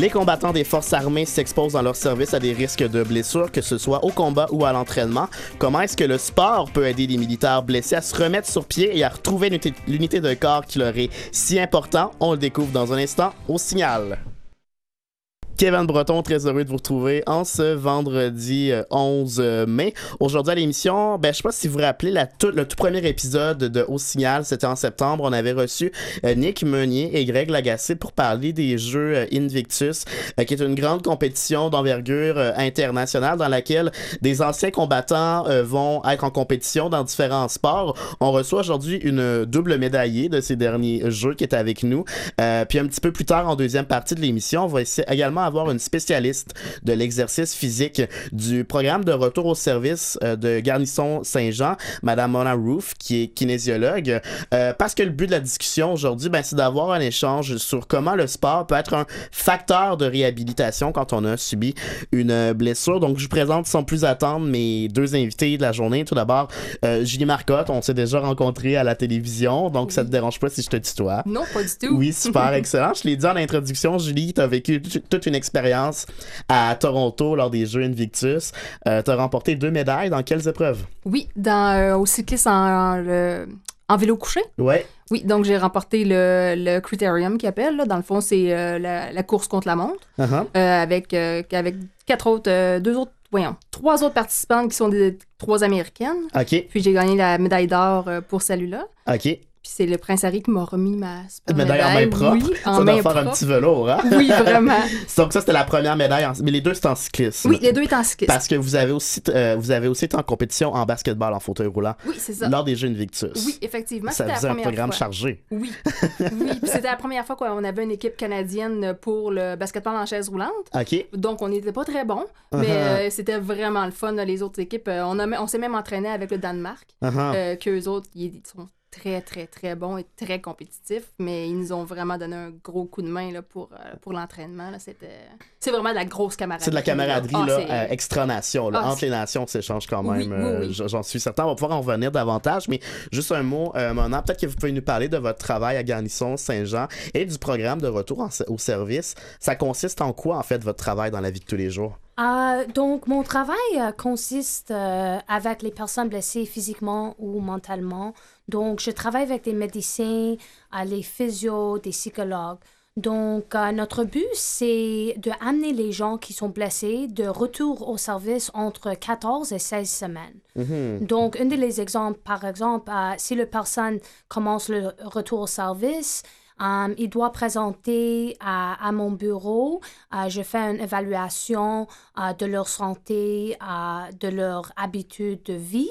Les combattants des forces armées s'exposent dans leur service à des risques de blessures, que ce soit au combat ou à l'entraînement. Comment est-ce que le sport peut aider les militaires blessés à se remettre sur pied et à retrouver l'unité de corps qui leur est si important? On le découvre dans un instant au signal. Kevin Breton, très heureux de vous retrouver en ce vendredi 11 euh, euh, mai. Aujourd'hui à l'émission, ben, je sais pas si vous vous rappelez la le tout premier épisode de Au Signal, c'était en septembre. On avait reçu euh, Nick Meunier et Greg Lagacé pour parler des Jeux Invictus, qui est une grande compétition d'envergure internationale dans laquelle des anciens combattants vont être en compétition dans différents sports. On reçoit aujourd'hui une double médaillée de ces derniers Jeux qui est avec nous. puis un petit peu plus tard, en deuxième partie de l'émission, on va essayer également avoir une spécialiste de l'exercice physique du programme de retour au service euh, de Garnison Saint-Jean, Madame Mona Roof, qui est kinésiologue, euh, parce que le but de la discussion aujourd'hui, ben, c'est d'avoir un échange sur comment le sport peut être un facteur de réhabilitation quand on a subi une blessure. Donc, je vous présente sans plus attendre mes deux invités de la journée. Tout d'abord, euh, Julie Marcotte, on s'est déjà rencontré à la télévision, donc ça te dérange pas si je te tutoie? Non, pas du tout. Oui, super, excellent. Je l'ai dit en introduction, Julie, tu as vécu toute une expérience à Toronto lors des Jeux Invictus. Euh, tu as remporté deux médailles. Dans quelles épreuves? Oui, dans, euh, au cyclisme en, en vélo couché. Ouais. Oui, donc j'ai remporté le, le Criterium qui appelle. Là. Dans le fond, c'est euh, la, course contre la montre uh-huh. avec, avec quatre autres, deux autres, voyons, trois autres participantes qui sont des trois américaines. OK. Puis j'ai gagné la médaille d'or pour celui-là. OK c'est le prince Harry qui m'a remis ma super médaille. en main propre. Oui, en ça main faire un petit velours, hein? Oui, vraiment. Donc ça, c'était la première médaille. Mais les deux, c'est en cyclisme. Oui, les deux, c'est en cyclisme. Parce que vous avez aussi, euh, vous avez aussi été en compétition en basketball en fauteuil roulant. Oui, c'est ça. Lors des Jeux Invictus. Oui, effectivement. Ça faisait un programme chargé. Oui. oui, c'était la première fois qu'on avait une équipe canadienne pour le basketball en chaise roulante. OK. Donc, on n'était pas très bons, mais uh-huh. euh, c'était vraiment le fun. les autres équipes, euh, on, a, on s'est même entraîné avec le Danemark, uh qu'eux autres, ils sont très, très, très bon et très compétitif, mais ils nous ont vraiment donné un gros coup de main là, pour, euh, pour l'entraînement. C'est vraiment de la grosse camaraderie. C'est de la camaraderie ah, là, euh, extra-nation. Ah, entre les nations, on s'échange quand même. Euh, j'en suis certain. On va pouvoir en revenir davantage, mais juste un mot, maintenant, peut-être que vous pouvez nous parler de votre travail à Garnison Saint-Jean et du programme de retour au service. Ça consiste en quoi, en fait, votre travail dans la vie de tous les jours? Donc, mon travail consiste avec les personnes blessées physiquement ou mentalement. Donc, je travaille avec des médecins, les physios, des psychologues. Donc, euh, notre but, c'est de amener les gens qui sont blessés de retour au service entre 14 et 16 semaines. Mm-hmm. Donc, un des exemples, par exemple, euh, si la personne commence le retour au service, euh, il doit présenter à, mon bureau. je fais une évaluation de leur santé, de leur habitude de vie.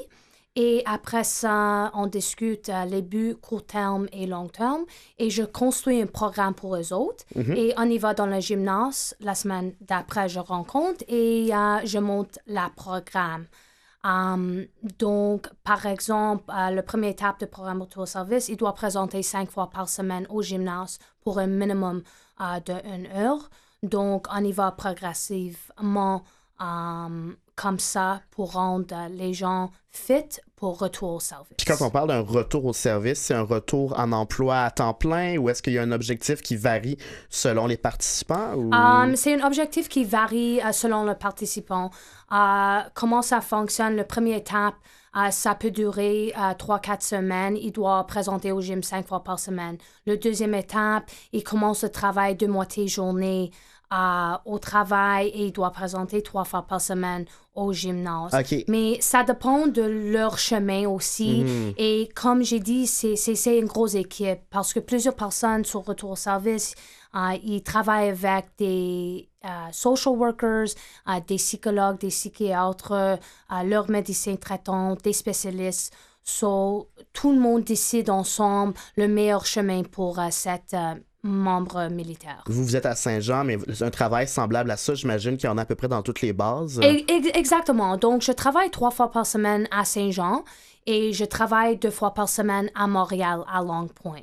Et après ça, on discute euh, les buts court terme et long terme. Et je construis un programme pour eux autres. Mhm. Et on y va dans le gymnase. La semaine d'après, je rencontre et euh, je monte le programme. Donc, par exemple, euh, la première étape de programme autour service, il doit présenter cinq fois par semaine au gymnase pour un minimum de une heure. Donc, on y va progressivement comme ça pour rendre les gens fit pour retour au service. Puis quand on parle d'un retour au service, c'est un retour en emploi à temps plein ou est-ce qu'il y a un objectif qui varie selon les participants? Um, c'est un objectif qui varie euh, selon le participant. Uh, comment ça fonctionne? La première étape, uh, ça peut durer uh, 3-4 semaines. Il doit présenter au gym 5 fois par semaine. La deuxième étape, il commence le travail de moitié journée au travail et il doit présenter trois fois par semaine au gymnase. Mais ça dépend de leur chemin aussi. Mhm. Et comme j'ai dit, c'est une grosse équipe parce que plusieurs personnes sur retour au service, euh, ils travaillent avec des euh, social workers, euh, des psychologues, des psychiatres, leurs médecins traitants, des spécialistes. So, tout le monde décide ensemble le meilleur chemin pour cette membre militaire. Vous, vous êtes à Saint-Jean, mais un travail semblable à ça, j'imagine qu'il y en a à peu près dans toutes les bases. Exactement. Donc, je travaille trois fois par semaine à Saint-Jean et je travaille deux fois par semaine à Montréal, à Long Point.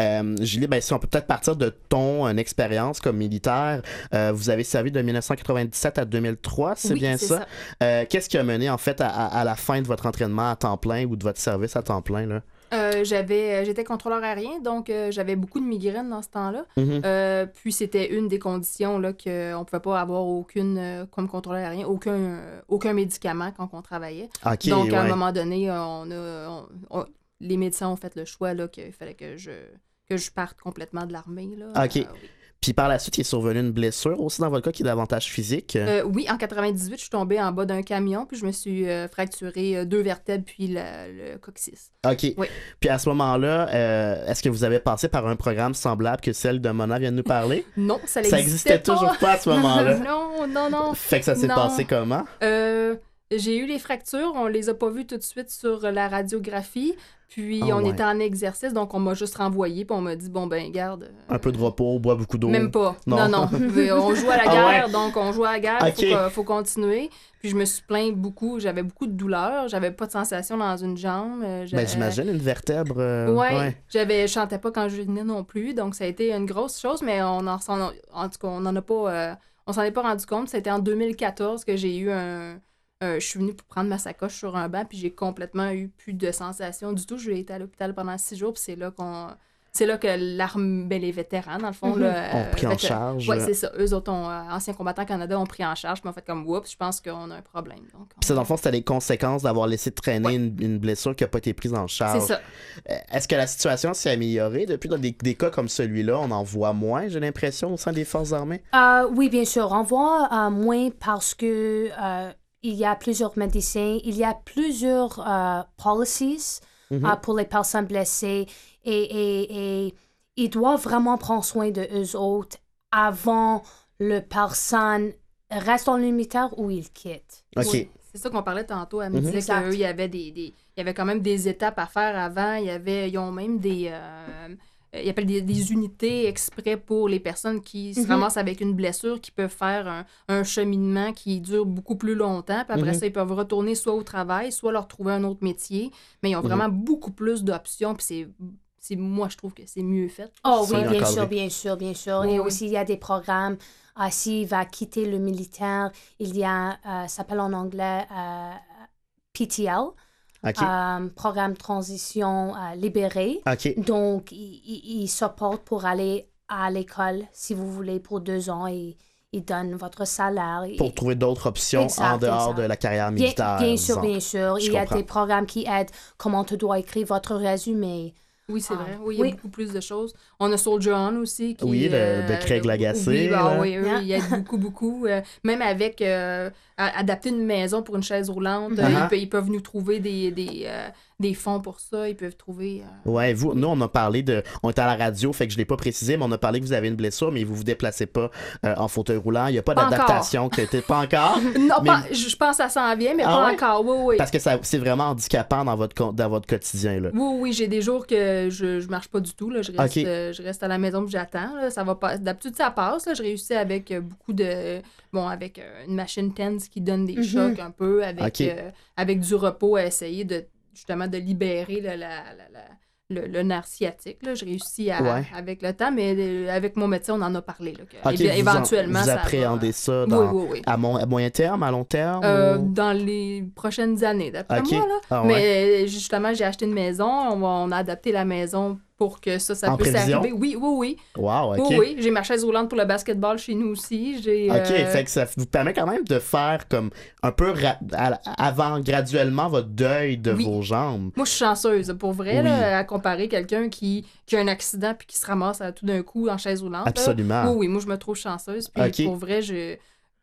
Euh, Julie, ben, si on peut peut-être partir de ton expérience comme militaire, euh, vous avez servi de 1997 à 2003, c'est bien ça? Euh, qu'est-ce qui a mené en fait à, à, la fin de votre entraînement à temps plein ou de votre service à temps plein? Là? Euh, j'avais, euh, j'étais contrôleur aérien, donc euh, j'avais beaucoup de migraines dans ce temps-là. Mhm. puis c'était une des conditions là, qu'on ne pouvait pas avoir aucune, comme contrôleur aérien, aucun, aucun médicament quand on travaillait. donc à un moment donné, on a, les médecins ont fait le choix qu'il fallait que je, que je parte complètement de l'armée. OK. Puis par la suite, il est survenu une blessure aussi dans votre cas qui est davantage physique. Euh, oui, en 98, je suis tombée en bas d'un camion, puis je me suis euh, fracturé euh, deux vertèbres puis le, coccyx. OK. Oui. Puis à ce moment-là, est-ce que vous avez passé par un programme semblable que celle de Mona vient de nous parler? non, ça n'existait Ça existait toujours pas à ce moment-là. non, non, non. Fait que ça s'est passé comment? J'ai eu les fractures, on les a pas vues tout de suite sur la radiographie. Puis ah on était en exercice, donc on m'a juste renvoyé, puis on m'a dit bon ben garde. Euh, un peu de repos, bois beaucoup d'eau. Même pas. Non, non. on joue à la ah guerre, donc on joue à la guerre, il faut, continuer. Puis je me suis plaint beaucoup, j'avais beaucoup de douleurs, j'avais pas de sensation dans une jambe. Euh, ben j'imagine une vertèbre. Euh, ouais. J'avais, je chantais pas quand je venais non plus, donc ça a été une grosse chose, mais on en, en tout cas on en a pas, on s'en est pas rendu compte. C'était en 2014 que j'ai eu un euh, je suis venue pour prendre ma sacoche sur un banc, puis j'ai complètement eu plus de sensations du tout. Je vais été à l'hôpital pendant six jours, puis c'est là qu'on. C'est là que l'arme, ben, les vétérans, dans le fond, mhm. ont pris en charge. Oui, c'est ça. Eux autres, ont, euh, anciens combattants Canada, ont pris en charge, puis ont fait comme, oups, je pense qu'on a un problème. Donc, c'est dans le fond, c'était les conséquences d'avoir laissé traîner une, blessure qui n'a pas été prise en charge. C'est ça. Euh, est-ce que la situation s'est améliorée? Depuis dans des, cas comme celui-là? On en voit moins, j'ai l'impression, au sein des forces armées? oui, bien sûr. On voit moins parce que il y a plusieurs médecins, il y a plusieurs euh, policies euh, mhm. pour les personnes blessées et, et, et, ils doivent vraiment prendre soin de eux autres avant le personne reste dans le militaire ou il quitte. C'est ça qu'on parlait tantôt. Elle me mhm. disait qu'il y avait des, des, il y avait quand même des étapes à faire avant. Il y avait, ils ont même des, euh, euh, il appelle des, des, unités exprès pour les personnes qui se mhm. ramassent avec une blessure, qui peuvent faire un, un cheminement qui dure beaucoup plus longtemps. Puis après mhm. ça, ils peuvent retourner soit au travail, soit leur trouver un autre métier. Mais ils ont mhm. vraiment beaucoup plus d'options. Puis c'est moi, je trouve que c'est mieux fait. Oh oui, bien sûr, bien sûr, bien sûr. Et aussi, il y a des programmes. Ah, S'il va quitter le militaire, il y a, euh, ça s'appelle en anglais euh, PTL. Euh, programme transition euh, libéré. Donc, il, il, supporte pour aller à l'école, si vous voulez, pour deux ans et il donne votre salaire. Pour trouver d'autres options en dehors de la carrière militaire. Bien, sûr, bien sûr. il y a des programmes qui aident comment tu dois écrire votre résumé. Oui, c'est ah. vrai. Oui, il y a beaucoup plus de choses. On a Soldier On aussi. Qui, oui, de, de Craig Lagacé. Oui, bah, oui, il y a beaucoup, beaucoup. Euh, même avec adapter une maison pour une chaise roulante, uh-huh. ils, peuvent nous trouver des, des, des fonds pour ça, ils peuvent trouver. Euh, ouais, vous, nous, on a parlé de. On est à la radio, fait que je ne l'ai pas précisé, mais on a parlé que vous avez une blessure, mais vous ne vous déplacez pas euh, en fauteuil roulant. Il n'y a pas, d'adaptation pas encore. non, je pense que ça s'en vient, mais ah pas encore. Oui, oui. Parce que c'est vraiment handicapant dans votre, dans votre quotidien. Là. Oui, oui, j'ai des jours que je ne marche pas du tout. Là. Je, reste, euh, je reste à la maison et j'attends. Ça va pas. D'habitude, ça passe. Là. Je réussis avec beaucoup de. Bon, avec une machine TENS qui donne des mm-hmm. chocs un peu, avec, avec du repos à essayer de justement de libérer la, la, le, le, nerf sciatique. Là. Je réussis à, avec le temps, mais euh, avec mon médecin, on en a parlé. Là, éventuellement, vous, appréhendez ça, à, moyen terme, à long terme? Euh, dans les prochaines années, d'après moi. Là. Ah mais justement, j'ai acheté une maison, on, on a adapté la maison pour que ça, ça puisse arriver. Oui, oui, oui. Wow, OK. Oui, oui. J'ai ma chaise roulante pour le basketball chez nous aussi. J'ai, OK, euh, fait que ça vous permet quand même de faire comme un peu avant, graduellement, votre deuil de vos jambes. Moi, je suis chanceuse, pour vrai, là, à comparer quelqu'un qui, qui a un accident puis qui se ramasse à, tout d'un coup en chaise roulante. Absolument. Oui, oui, moi, je me trouve chanceuse. Puis pour vrai, je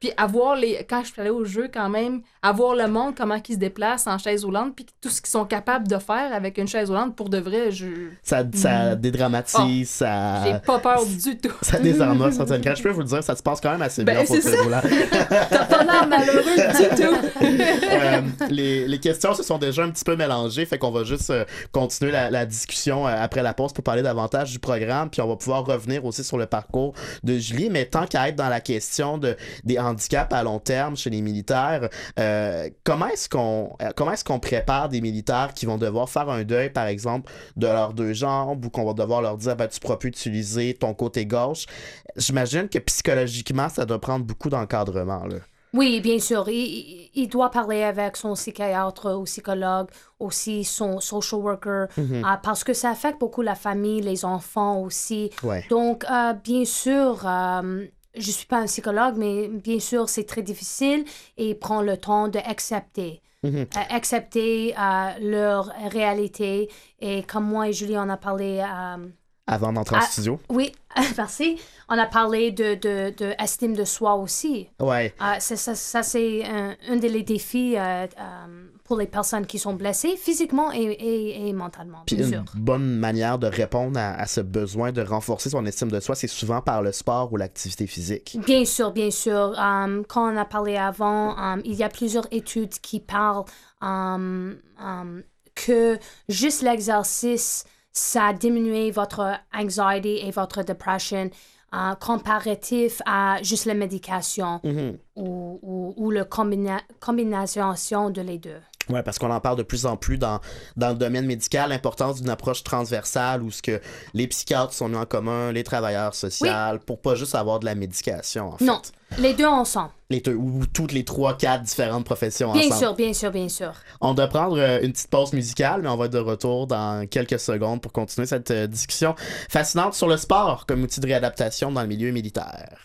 Puis avoir les. Quand je suis allée au jeu, quand même, avoir le monde, comment ils se déplacent en chaise roulante, puis tout ce qu'ils sont capables de faire avec une chaise roulante, pour de vrai, je. Ça, ça mm. dédramatise, oh, ça. J'ai pas peur du tout. ça désarme certaines cas. Je peux vous le dire, ça se passe quand même assez ben, bien pour chaise roulante. T'as pas l'air malheureux du tout. euh, les, les, questions se sont déjà un petit peu mélangées, fait qu'on va juste euh, continuer la, la discussion euh, après la pause pour parler davantage du programme, puis on va pouvoir revenir aussi sur le parcours de Julie. Mais tant qu'à être dans la question de, des handicaps à long terme chez les militaires, euh, comment est-ce qu'on comment est-ce qu'on prépare des militaires qui vont devoir faire un deuil, par exemple, de leurs deux jambes ou qu'on va devoir leur dire ben, tu pourras plus utiliser ton côté gauche? J'imagine que psychologiquement, ça doit prendre beaucoup d'encadrement. Là. Oui, bien sûr. Il, il, doit parler avec son psychiatre ou psychologue, aussi son social worker, mhm. euh, parce que ça affecte beaucoup la famille, les enfants aussi. Donc, euh, bien sûr, euh, je ne suis pas un psychologue, mais bien sûr, c'est très difficile et prend le temps d'accepter. Mhm. accepter leur réalité. Et comme moi et Julie, on a parlé avant d'entrer en studio. Oui, merci. On a parlé de, de, de estime de soi aussi. Ouais. Ça, ça c'est un, un, des défis euh, euh, pour les personnes qui sont blessées physiquement et, et, et mentalement. Puis une bonne manière de répondre à, à, ce besoin de renforcer son estime de soi, c'est souvent par le sport ou l'activité physique. Bien sûr, bien sûr. Um, quand on a parlé avant, um, il y a plusieurs études qui parlent um, que juste l'exercice ça a diminué votre anxiety et votre depression euh, comparatif à juste la médication mm-hmm. ou, ou, ou, la combinaison de les deux. Oui, parce qu'on en parle de plus en plus dans, dans le domaine médical, l'importance d'une approche transversale où ce que les psychiatres sont mis en commun, les travailleurs sociaux, pour pas juste avoir de la médication, en fait. Non, les deux ensemble. Les deux, ou toutes les trois, quatre différentes professions bien ensemble. Bien sûr, bien sûr, bien sûr. On doit prendre euh, une petite pause musicale, mais on va être de retour dans quelques secondes pour continuer cette euh, discussion fascinante sur le sport comme outil de réadaptation dans le milieu militaire.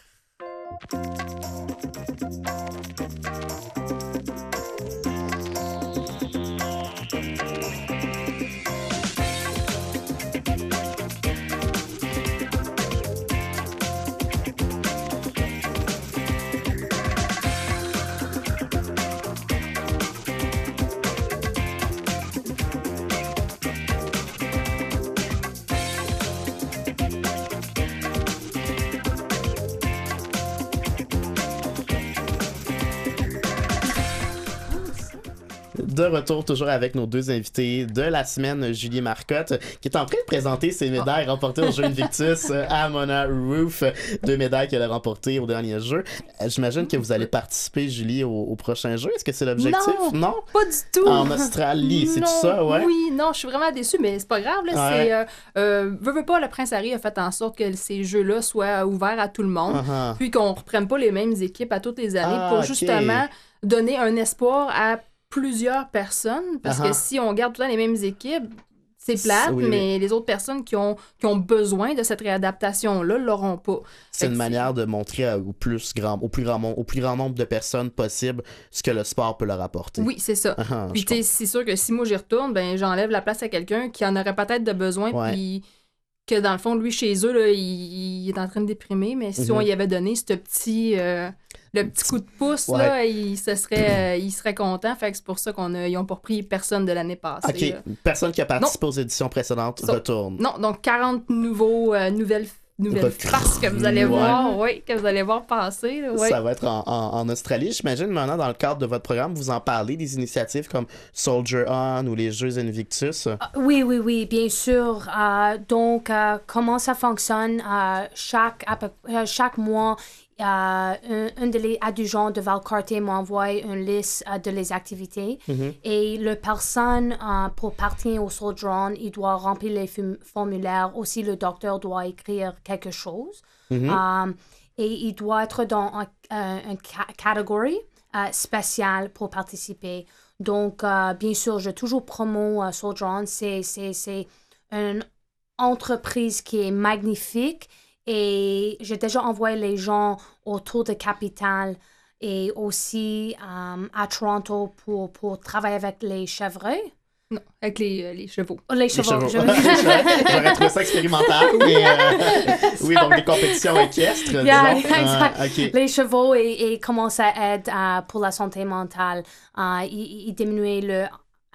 De retour toujours avec nos deux invités de la semaine, Julie Marcotte, qui est en train de présenter ses médailles remportées au jeu Invictus à Mona Roof, deux médailles qu'elle a remportées au dernier jeu. Euh, j'imagine que vous allez participer, Julie, au, prochain jeu. Est-ce que c'est l'objectif? Non, Pas du tout. En Australie, c'est tout ça, ouais? Oui, non, je suis vraiment déçue, mais c'est pas grave. Là, c'est, euh, euh, veux, pas, le Prince Harry a fait en sorte que ces jeux-là soient ouverts à tout le monde, uh-huh. puis qu'on reprenne pas les mêmes équipes à toutes les années ah, pour justement donner un espoir à plusieurs personnes, parce que si on garde tout le temps les mêmes équipes, c'est plate, mais les autres personnes qui ont, qui ont besoin de cette réadaptation-là l'auront pas. C'est une manière de montrer au plus grand, au plus grand, au plus grand nombre de personnes possible ce que le sport peut leur apporter. Oui, c'est ça. puis c'est sûr que si moi j'y retourne, ben j'enlève la place à quelqu'un qui en aurait peut-être de besoin, puis que dans le fond, lui, chez eux, là, il, est en train de déprimer, mais si on mhm. y avait donné ce petit... Euh, le petit coup de pouce, là, il, se serait, euh, il serait content. Fait que c'est pour ça qu'on a, ils ont pas pris personne de l'année passée. OK. Personne qui a participé aux éditions précédentes retourne. Non, donc 40 nouveaux, euh, nouvelles nouvelles faces que vous allez voir, oui, que vous allez voir passer. Ça va être en, en, Australie. J'imagine maintenant, dans le cadre de votre programme, vous en parlez des initiatives comme Soldier On ou les Jeux Invictus. Ah, oui, oui, oui, bien sûr. Euh, donc, comment ça fonctionne? chaque, chaque mois, un, un des adjudants de Valcartier m'envoie une liste euh, de les activités mm-hmm. et le personne euh, pour partir au Sojourn, il doit remplir les formulaires. Aussi, le docteur doit écrire quelque chose mm-hmm. euh, et il doit être dans une catégorie spéciale pour participer. Donc, bien sûr, je toujours promo Sojourn. C'est une entreprise qui est magnifique et j'ai déjà envoyé les gens autour de Capitale et aussi euh, à Toronto pour, pour travailler avec les chevreuils. Non, avec les, euh, les chevaux. Oh, les chevaux. Les chevaux. J'aurais trouvé ça expérimental. mais, euh, oui, donc des compétitions équestres. Yeah, disons. exact. Ah, ok. Les chevaux et, et comment ça aide pour la santé mentale. Il, il diminuer le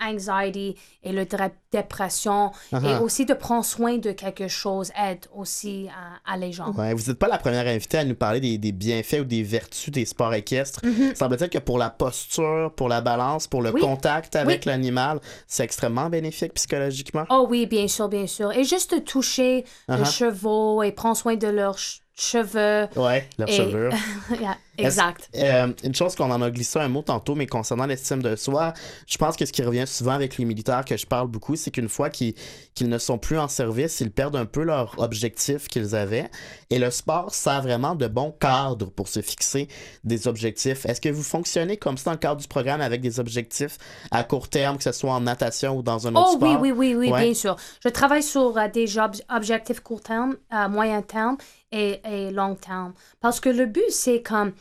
anxiety et le dépression et Uh-huh. aussi de prendre soin de quelque chose aide aussi à, à les gens. Ouais, vous n'êtes pas la première invitée à nous parler des, des bienfaits ou des vertus des sports équestres. Mhm. Semble-t-il que pour la posture, pour la balance, pour le Oui. contact avec l'animal, c'est extrêmement bénéfique psychologiquement. Oh oui, bien sûr, bien sûr. Et juste de toucher les Uh-huh. chevaux et prendre soin de leurs ch- cheveux. Ouais, leur Et- chevelure. Yeah, Est-ce- exact. Euh, une chose qu'on en a glissé un mot tantôt, mais concernant l'estime de soi, je pense que ce qui revient souvent avec les militaires que je parle beaucoup, c'est qu'une fois qu'ils ne sont plus en service, ils perdent un peu leur objectif qu'ils avaient. Et le sport sert vraiment de bon cadre pour se fixer des objectifs. Est-ce que vous fonctionnez comme ça dans le cadre du programme avec des objectifs à court terme, que ce soit en natation ou dans un autre Oh oui, sport? oui, oui, oui, Ouais. bien sûr. Je travaille sur euh, des ob- objectifs court terme, euh, moyen terme et, et long terme. Parce que le but, c'est comme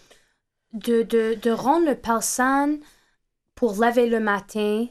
de, de, de rendre la personne pour lever le matin,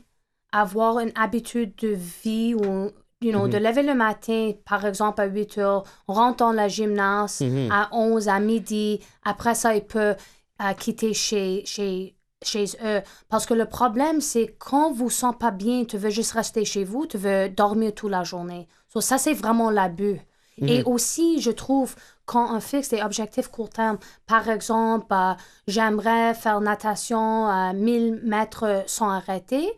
avoir une habitude de vie ou, you know, de lever le matin, par exemple, à 8 heures, rentre dans la gymnase Mhm. à 11, à midi. Après ça, il peut euh, quitter chez, chez, chez eux. Parce que le problème, c'est quand vous ne sentez pas bien, tu veux juste rester chez vous, tu veux dormir toute la journée. So, ça, c'est vraiment l'abus. Et aussi, je trouve, quand on fixe des objectifs court terme, par exemple, euh, j'aimerais faire natation à 1000 mètres sans arrêter,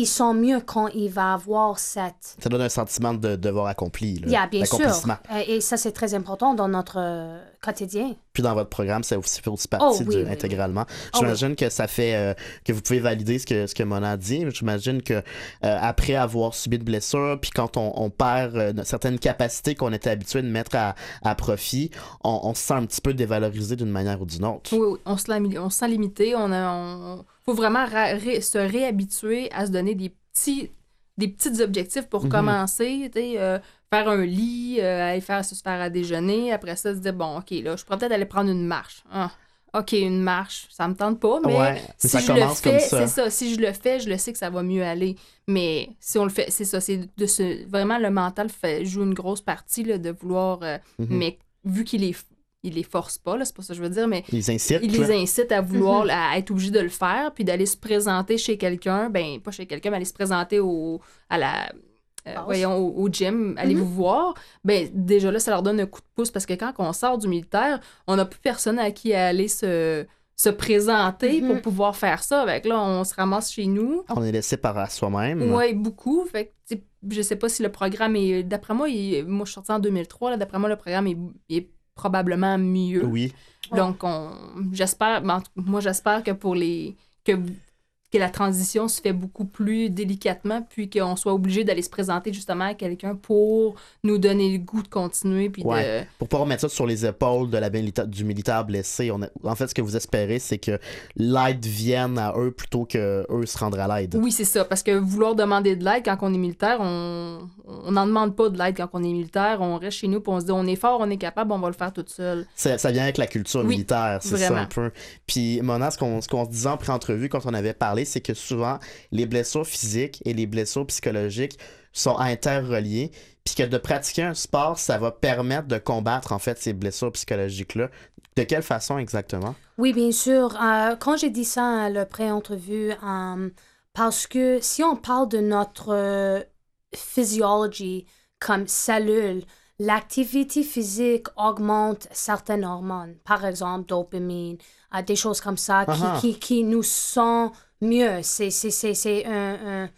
ils sont mieux quand il va avoir cette Ça donne un sentiment de devoir accompli, là, Yeah, bien sûr. Euh, Et ça, c'est très important dans notre euh, quotidien. Puis dans votre programme, ça aussi fait aussi partie Oh, oui, oui, intégralement. Oh, J'imagine que ça fait euh, que vous pouvez valider ce que ce que Mona a dit. J'imagine que euh, après avoir subi de blessures, puis quand on, on perd euh, certaines capacités qu'on était habitué de mettre à, à profit, on, on se sent un petit peu dévalorisé d'une manière ou d'une autre. Oui, oui, on se, on se sent limité. On, a- on- faut vraiment se réhabituer à se donner des petits, des petits objectifs pour Mhm. commencer. tu sais, euh, faire un lit, euh, aller faire, se faire à déjeuner. Après ça, se dire, bon, OK, là, je pourrais peut-être aller prendre une marche. Ah, OK, une marche, ça me tente pas, mais Ouais, si ça je le fais, c'est ça. Si je le fais, je le sais que ça va mieux aller. Mais si on le fait, c'est ça. C'est de se, vraiment, le mental fait, joue une grosse partie là, de vouloir. euh, Mhm. Mais vu qu'il les, il les force pas, là, c'est pas ça que je veux dire, mais Ils incitent. il les incite à vouloir, à être obligé de le faire, puis d'aller se présenter chez quelqu'un, ben pas chez quelqu'un, mais aller se présenter au, à la, euh, voyons, au, au gym, allez vous voir, ben déjà là, ça leur donne un coup de pouce, parce que quand on sort du militaire, on n'a plus personne à qui aller se, se présenter Mhm. pour pouvoir faire ça. Avec là, on se ramasse chez nous. On est laissé par soi-même. Oui, beaucoup. Fait que, tu sais, je sais pas si le programme est. D'après moi, il- moi, je suis sortie en 2003. là, D'après moi, le programme est, est probablement mieux. Oui. Donc, on, j'espère, ben, moi, j'espère que pour les, que, que la transition se fait beaucoup plus délicatement, puis qu'on soit obligé d'aller se présenter justement à quelqu'un pour nous donner le goût de continuer, puis Ouais. de... Pour pas remettre ça sur les épaules de la milita- du militaire blessé, on a- en fait, ce que vous espérez, c'est que l'aide vienne à eux plutôt que eux se rendre à l'aide. Oui, c'est ça, parce que vouloir demander de l'aide quand on est militaire, on on n'en demande pas de l'aide quand on est militaire, on reste chez nous, puis on se dit, on est fort, on est capable, on va le faire toute seule. Ça, ça vient avec la culture Oui, militaire, c'est ça un peu. Puis, Mona, ce qu'on ce qu'on se disait en pré-entrevue quand on avait parlé, c'est que souvent, les blessures physiques et les blessures psychologiques sont interreliées, puis que de pratiquer un sport, ça va permettre de combattre, en fait, ces blessures psychologiques-là. De quelle façon exactement? Oui, bien sûr. Euh, quand j'ai dit ça à la pré-entrevue, euh, parce que si on parle de notre euh, physiologie comme cellule, l'activité physique augmente certaines hormones, par exemple dopamine, des choses comme ça, qui, qui, qui nous sont mieux. C'est, c'est, c'est, c'est un, un-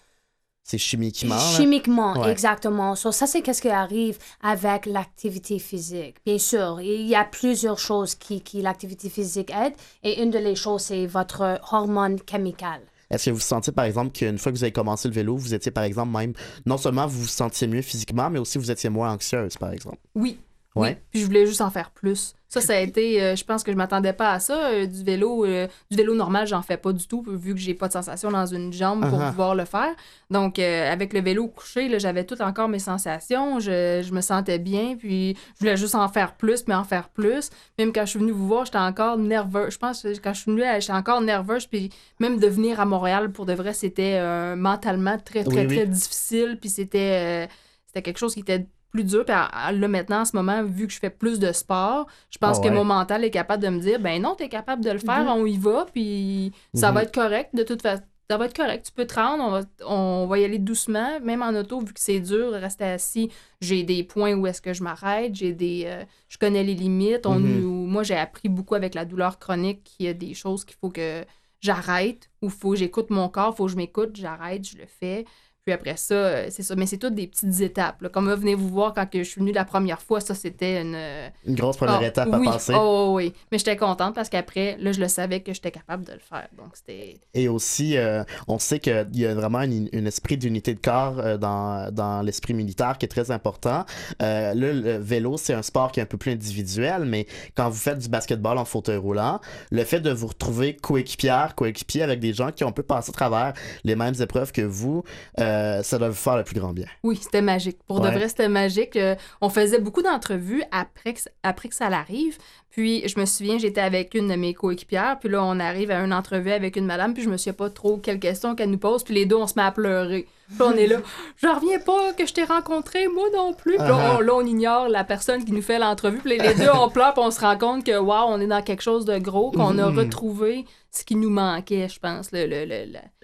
C'est chimiquement. là? Chimiquement, Ouais. exactement. So, ça, c'est qu'est-ce qui arrive avec l'activité physique. Bien sûr, il y a plusieurs choses qui, qui l'activité physique aide. Et une de les choses, c'est votre hormone chimicale. Est-ce que vous sentez, par exemple, qu'une fois que vous avez commencé le vélo, vous étiez, par exemple, même, non seulement vous vous sentiez mieux physiquement, mais aussi vous étiez moins anxieuse, par exemple? Oui. Ouais. Oui. Puis je voulais juste en faire plus. Ça, ça a été, euh, je pense que je m'attendais pas à ça. Euh, du vélo, euh, du vélo normal, j'en fais pas du tout, vu que j'ai pas de sensation dans une jambe pour uh-huh. pouvoir le faire. Donc, avec le vélo couché, j'avais tout encore mes sensations. Je, je, me sentais bien, puis je voulais juste en faire plus, mais en faire plus. Même quand je suis venue vous voir, j'étais encore nerveuse. Je pense que quand je suis venue, j'étais encore nerveuse, puis même de venir à Montréal, pour de vrai, c'était mentalement très, très, très difficile, puis c'était c'était quelque chose qui était plus dur. Puis là, maintenant, en ce moment, vu que je fais plus de sport, je pense ah que mon mental est capable de me dire ben non, tu es capable de le faire, mhm. on y va, puis ça va mhm. être correct de toute façon. Ça va être correct, tu peux te rendre, on va, on va y aller doucement, même en auto, vu que c'est dur, rester assis, j'ai des points où est-ce que je m'arrête, j'ai des... Euh, je connais les limites. On, mhm. Moi, j'ai appris beaucoup avec la douleur chronique qu'il y a des choses qu'il faut que j'arrête, ou faut j'écoute mon corps, faut que je m'écoute, j'arrête, je le fais. Puis après ça, euh, c'est ça. Mais c'est toutes des petites étapes. Comme venez vous voir quand je suis venue la première fois, ça, c'était une... Euh, une grosse première ah, étape à passer. Oh, oui, Mais j'étais contente parce qu'après, là, je le savais que j'étais capable de le faire. Donc, c'était... Et aussi, euh, on sait qu'il y a vraiment un esprit d'unité de corps dans, dans l'esprit militaire qui est très important. là, le vélo, c'est un sport qui est un peu plus individuel, mais quand vous faites du basketball en fauteuil roulant, le fait de vous retrouver coéquipière, coéquipier avec des gens qui ont pu passer à travers les mêmes épreuves que vous, euh, ça doit vous faire le plus grand bien. Oui, c'était magique. Pour de vrai, c'était magique. Euh, on faisait beaucoup d'entrevues après que, après que ça l'arrive. Puis, je me souviens, j'étais avec une de mes coéquipières. Puis là, on arrive à une entrevue avec une madame. Puis, je me souviens pas trop quelle question qu'elle nous pose. Puis, les deux, on se met à pleurer. Puis, on est là. Je reviens pas que je t'ai rencontré, moi non plus. Puis là, on, ignore la personne qui nous fait l'entrevue. Puis, les, deux, on pleure. Puis, on se rend compte que, waouh, on est dans quelque chose de gros. Qu'on a mm-hmm. retrouvé ce qui nous manquait, je pense. Le,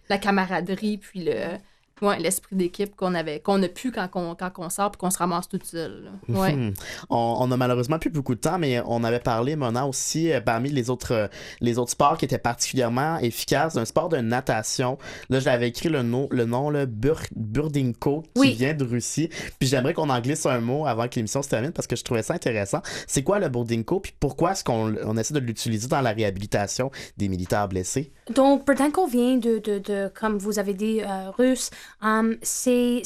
la camaraderie. Puis, le oui, l'esprit d'équipe qu'on avait, qu'on a pu quand on, quand on sort et qu'on se ramasse toute seule. Ouais. Mhm. On, on, a malheureusement plus beaucoup de temps, mais on avait parlé, Mona, aussi, euh, parmi les autres, euh, les autres sports qui étaient particulièrement efficaces, d'un sport de natation. Là, j'avais écrit le nom, le nom le Bur Burdinko, qui vient de Russie. Puis j'aimerais qu'on en glisse un mot avant que l'émission se termine parce que je trouvais ça intéressant. C'est quoi le Burdinko, puis pourquoi est-ce qu'on on essaie de l'utiliser dans la réhabilitation des militaires blessés? Donc, Burdinko vient de, de, de comme vous avez dit, euh, russe. Um, c'est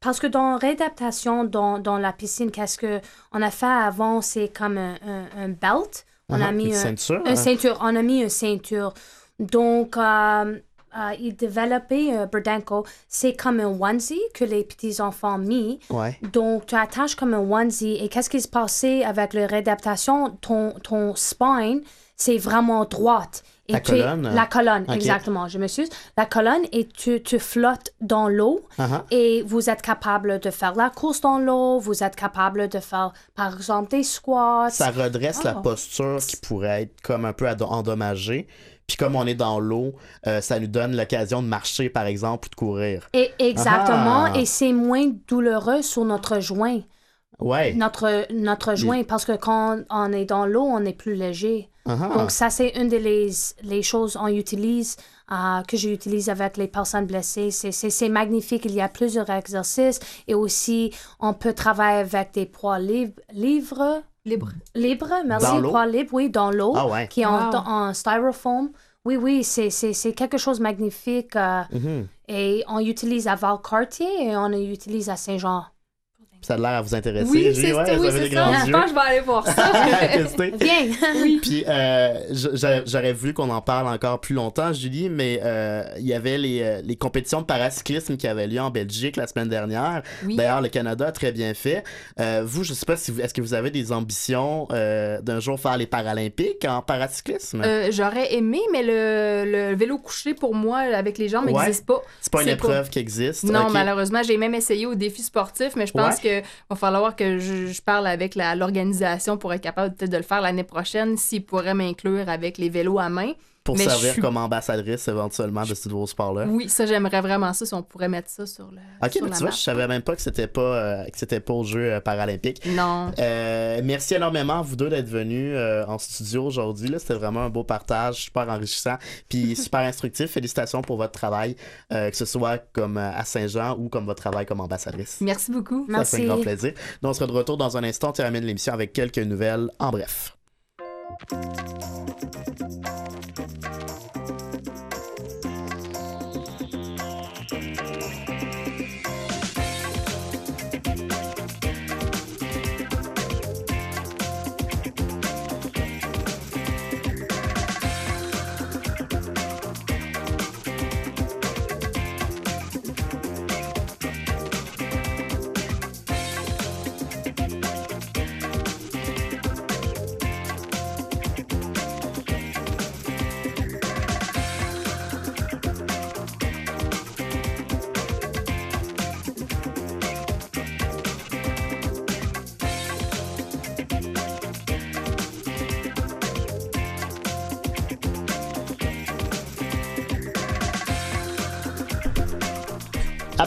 parce que dans réadaptation dans, dans la piscine, qu'est-ce qu'on a fait avant, c'est comme un, un, belt. On a mis une ceinture, un, ceinture. On a mis une ceinture. Donc, euh, euh, il développait euh, Burdanko, c'est comme un onesie que les petits enfants mis. Ouais. Donc, tu attaches comme un onesie. Et qu'est-ce qui se passait avec la réadaptation? Ton, ton spine, c'est vraiment droite la colonne? la colonne, exactement. Je me suis La colonne et tu, tu flottes dans l'eau uh-huh. et vous êtes capable de faire la course dans l'eau, vous êtes capable de faire, par exemple, des squats. Ça redresse la oh. posture qui pourrait être comme un peu endommagée. Puis comme on est dans l'eau, euh, ça nous donne l'occasion de marcher, par exemple, ou de courir. Et exactement. Ah. Et c'est moins douloureux sur notre joint. Ouais. Notre, notre joint, parce que quand on est dans l'eau, on est plus léger. Uh-huh. Donc, ça, c'est une des les, les choses qu'on utilise, euh, que j'utilise avec les personnes blessées. C'est magnifique. Il y a plusieurs exercices et aussi, on peut travailler avec des poids libres. Libre. Libre, merci. Poids libres, oui, dans l'eau, ah qui est en, styrofoam. Oui, oui, c'est quelque chose de magnifique. Euh, mm-hmm. Et on utilise à Valcartier et on utilise à Saint-Jean. Ça a l'air à vous intéresser. Oui, c'est ouais, oui, ça. Je pense que je vais aller voir ça. Viens. oui. Puis euh, j'aurais voulu qu'on en parle encore plus longtemps, Julie, mais euh, il y avait les, euh, les, compétitions de paracyclisme qui avaient lieu en Belgique la semaine dernière. D'ailleurs, le Canada a très bien fait. vous, je sais pas si est-ce que vous avez des ambitions d'un jour faire les Paralympiques en paracyclisme? J'aurais aimé, mais le, le, vélo couché pour moi avec les jambes n'existe pas. C'est pas une épreuve qui existe. Non, malheureusement, j'ai même essayé au défi sportif, mais je pense que va falloir que je, parle avec l'organisation pour être capable peut-être de le faire l'année prochaine, s'ils pourraient m'inclure avec les vélos à main. Pour servir comme ambassadrice éventuellement de ce nouveau sport-là. Oui, ça, j'aimerais vraiment ça si on pourrait mettre ça sur le. Ok, mais tu vois, je savais même pas que c'était pas, euh, que c'était pas aux Jeux euh, paralympiques. Non. Euh, merci énormément, vous deux, d'être venus en studio aujourd'hui. C'était vraiment un beau partage, super enrichissant, puis super instructif. Félicitations pour votre travail, que ce soit comme à Saint-Jean ou comme votre travail comme ambassadrice. Merci beaucoup. Ça fait un grand plaisir. Donc, on sera de retour dans un instant. On termine l'émission avec quelques nouvelles en bref. Thank you.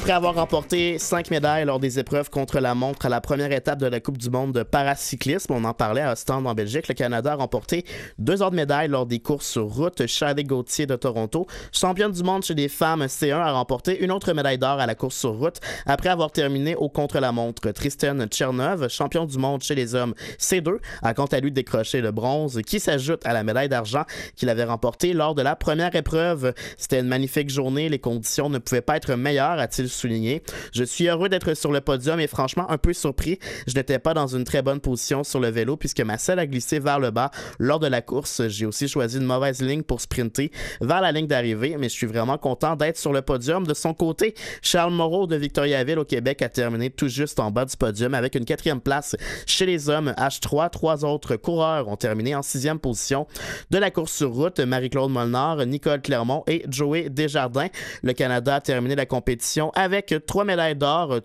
Après avoir remporté cinq médailles lors des épreuves contre la montre à la première étape de la Coupe du monde de paracyclisme, on en parlait à Ostende en Belgique, le Canada a remporté deux autres médailles lors des courses sur route. Shadé Gauthier de Toronto, championne du monde chez les femmes C1, a remporté une autre médaille d'or à la course sur route après avoir terminé au contre-la-montre. Tristan Tchernov, champion du monde chez les hommes C2, a quant à lui décroché le bronze qui s'ajoute à la médaille d'argent qu'il avait remportée lors de la première épreuve. C'était une magnifique journée, les conditions ne pouvaient pas être meilleures, a-t-il souligné. Je suis heureux d'être sur le podium et franchement un peu surpris. Je n'étais pas dans une très bonne position sur le vélo puisque ma selle a glissé vers le bas lors de la course. J'ai aussi choisi une mauvaise ligne pour sprinter vers la ligne d'arrivée, mais je suis vraiment content d'être sur le podium. De son côté, Charles Moreau de Victoriaville au Québec a terminé tout juste en bas du podium avec une quatrième place chez les hommes H3. Trois autres coureurs ont terminé en sixième position de la course sur route. Marie-Claude Molnar, Nicole Clermont et Joey Desjardins. Le Canada a terminé la compétition avec trois médailles d'or,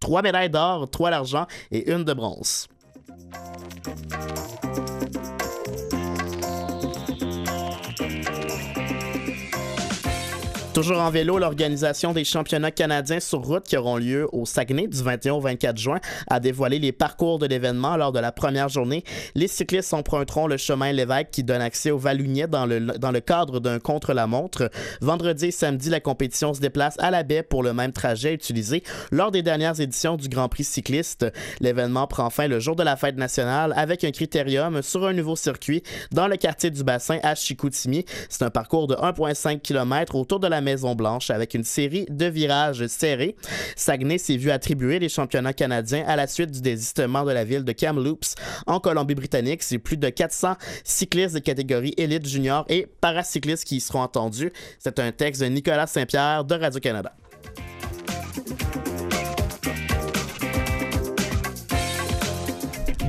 trois médailles d'or, trois d'argent et une de bronze. Toujours en vélo, l'organisation des championnats canadiens sur route qui auront lieu au Saguenay du 21 au 24 juin a dévoilé les parcours de l'événement lors de la première journée. Les cyclistes emprunteront le chemin Lévesque qui donne accès au Valunier dans le, dans le cadre d'un contre-la-montre. Vendredi et samedi, la compétition se déplace à la baie pour le même trajet utilisé lors des dernières éditions du Grand Prix cycliste. L'événement prend fin le jour de la fête nationale avec un critérium sur un nouveau circuit dans le quartier du bassin à Chicoutimi. C'est un parcours de 1,5 km autour de la Maison-Blanche avec une série de virages serrés. Saguenay s'est vu attribuer les championnats canadiens à la suite du désistement de la ville de Kamloops en Colombie-Britannique. C'est plus de 400 cyclistes de catégorie élite junior et paracyclistes qui y seront entendus. C'est un texte de Nicolas Saint-Pierre de Radio-Canada.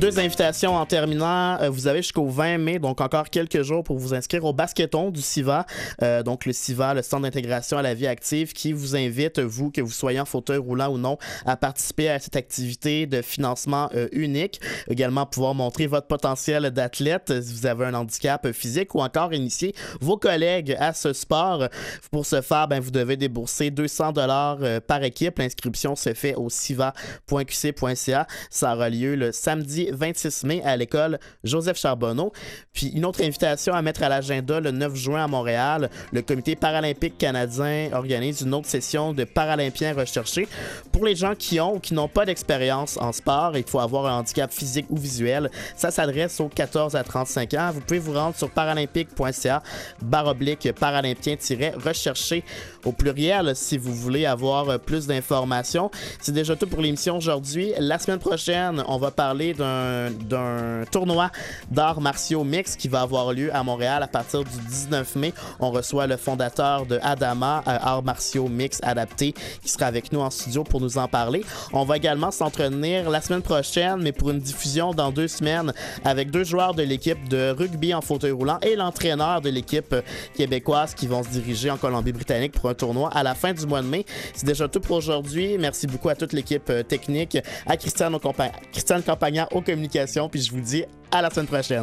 Deux invitations en terminant. Euh, vous avez jusqu'au 20 mai, donc encore quelques jours pour vous inscrire au basketon du SIVA. Euh, donc le SIVA, le Centre d'intégration à la vie active, qui vous invite, vous, que vous soyez en fauteuil roulant ou non, à participer à cette activité de financement euh, unique. Également pouvoir montrer votre potentiel d'athlète si vous avez un handicap physique ou encore initier vos collègues à ce sport. Pour ce faire, ben, vous devez débourser 200 dollars par équipe. L'inscription se fait au siva.qc.ca. Ça aura lieu le samedi 26 mai à l'école Joseph Charbonneau. Puis une autre invitation à mettre à l'agenda le 9 juin à Montréal. Le comité paralympique canadien organise une autre session de paralympiens recherchés. Pour les gens qui ont ou qui n'ont pas d'expérience en sport, il faut avoir un handicap physique ou visuel. Ça s'adresse aux 14 à 35 ans. Vous pouvez vous rendre sur paralympique.ca baroblique paralympiens-recherché au pluriel si vous voulez avoir plus d'informations. C'est déjà tout pour l'émission aujourd'hui. La semaine prochaine, on va parler d'un d'un tournoi d'arts martiaux mix qui va avoir lieu à Montréal à partir du 19 mai. On reçoit le fondateur de Adama, euh, arts martiaux mix adaptés, qui sera avec nous en studio pour nous en parler. On va également s'entretenir la semaine prochaine, mais pour une diffusion dans deux semaines, avec deux joueurs de l'équipe de rugby en fauteuil roulant et l'entraîneur de l'équipe québécoise qui vont se diriger en Colombie-Britannique pour un tournoi à la fin du mois de mai. C'est déjà tout pour aujourd'hui. Merci beaucoup à toute l'équipe euh, technique, à Christiane, Christiane Campagnard au Puis je vous dis à la semaine prochaine.